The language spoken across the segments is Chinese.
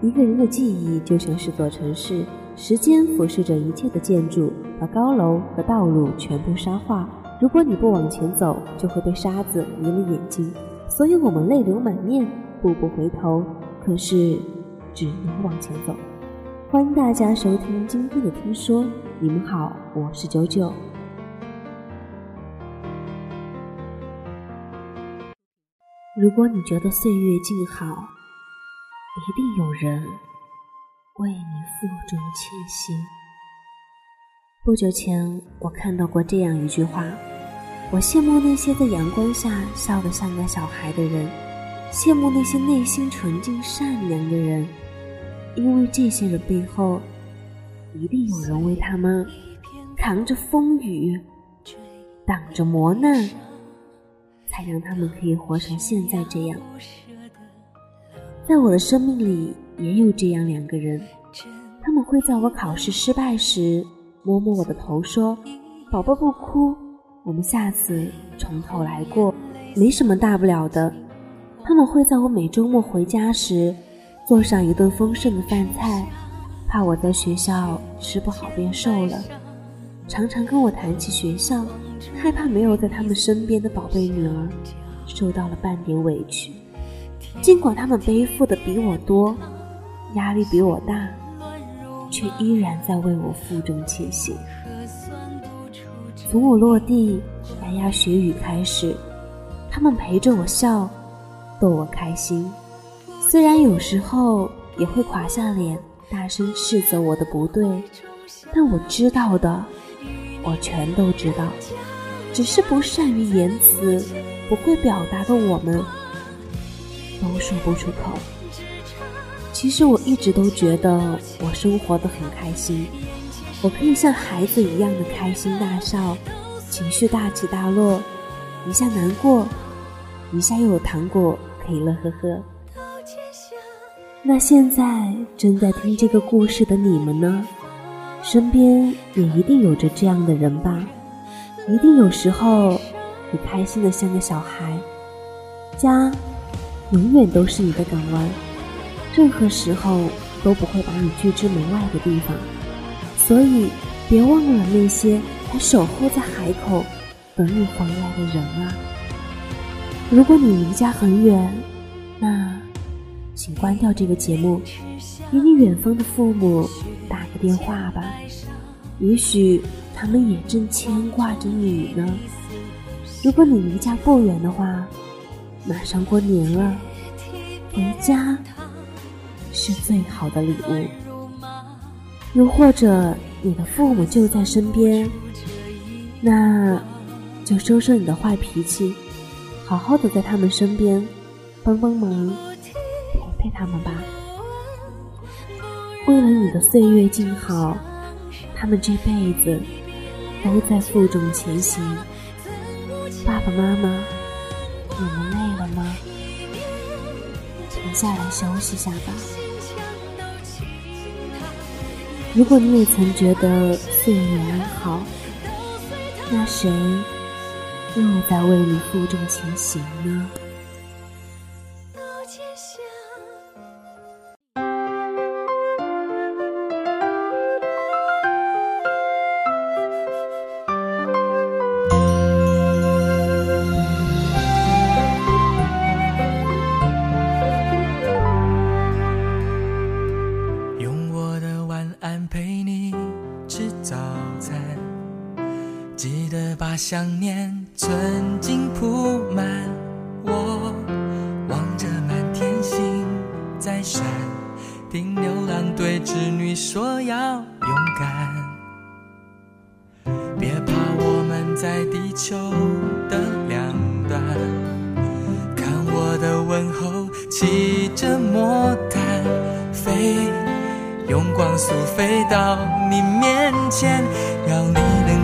一个人的记忆就像是座城市，时间俯视着一切的建筑，把高楼和道路全部沙化。如果你不往前走，就会被沙子迷了眼睛。所以我们泪流满面，步步回头，可是只能往前走。欢迎大家收听今天的听说，你们好，我是九九。如果你觉得岁月静好，一定有人为你负重前行。不久前，我看到过这样一句话：我羡慕那些在阳光下笑得像个小孩的人，羡慕那些内心纯净善良的人，因为这些人背后，一定有人为他们扛着风雨，挡着磨难。才让他们可以活成现在这样。在我的生命里，也有这样两个人，他们会在我考试失败时摸摸我的头，说：“宝宝不哭，我们下次从头来过，没什么大不了的。”他们会在我每周末回家时做上一顿丰盛的饭菜，怕我在学校吃不好变瘦了，常常跟我谈起学校。害怕没有在他们身边的宝贝女儿受到了半点委屈，尽管他们背负的比我多，压力比我大，却依然在为我负重前行。从我落地牙牙学语开始，他们陪着我笑，逗我开心。虽然有时候也会垮下脸，大声斥责我的不对，但我知道的，我全都知道。只是不善于言辞、不会表达的我们，都说不出口。其实我一直都觉得我生活的很开心，我可以像孩子一样的开心大笑，情绪大起大落，一下难过，一下又有糖果可以乐呵呵。那现在正在听这个故事的你们呢？身边也一定有着这样的人吧？一定有时候，你开心的像个小孩，家永远都是你的港湾，任何时候都不会把你拒之门外的地方。所以，别忘了那些还守候在海口等你回来的人啊！如果你离家很远，那请关掉这个节目，给你远方的父母打个电话吧，也许。他们也正牵挂着你呢。如果你离家不远的话，马上过年了，回家是最好的礼物。又或者你的父母就在身边，那就收收你的坏脾气，好好的在他们身边帮帮忙，陪陪他们吧。为了你的岁月静好，他们这辈子。都在负重前行，爸爸妈妈，你们累？下来休息下吧。如果你也曾觉得岁月安好，那谁又在为你负重前行呢？想念曾经铺满我，望着满天星在闪，听牛郎对织女说要勇敢。别怕，我们在地球的两端，看我的问候，骑着魔毯飞，用光速飞到你面前，要你能。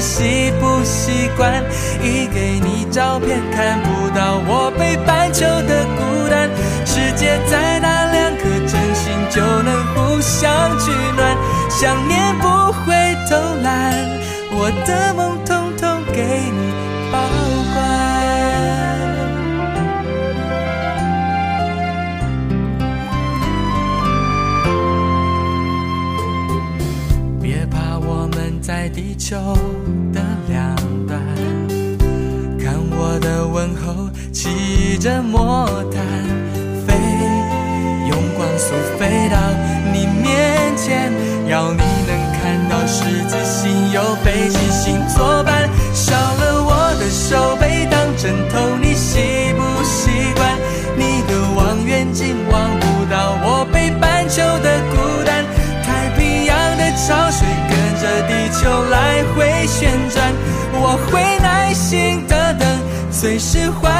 习不习惯，一给你照片看不到我北半球的孤单。世界再大，两颗真心就能互相取暖，想念不会偷懒，我的在地球的两端，看我的问候，骑着魔毯飞，用光速飞到你面前，要你能看到十字星有北极星作伴。我会耐心的等，随时欢